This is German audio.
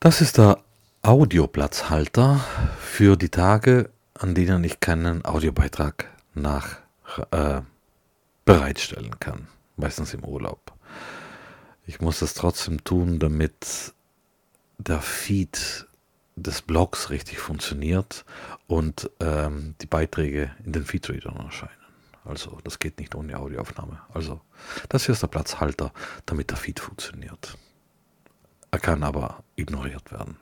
Das ist der Audioplatzhalter für die Tage, an denen ich keinen Audiobeitrag nach äh, bereitstellen kann, meistens im Urlaub. Ich muss das trotzdem tun, damit der Feed des Blogs richtig funktioniert und ähm, die Beiträge in den Feedreadern erscheinen. Also das geht nicht ohne Audioaufnahme. Also das hier ist der Platzhalter, damit der Feed funktioniert. Kann aber ignoriert werden.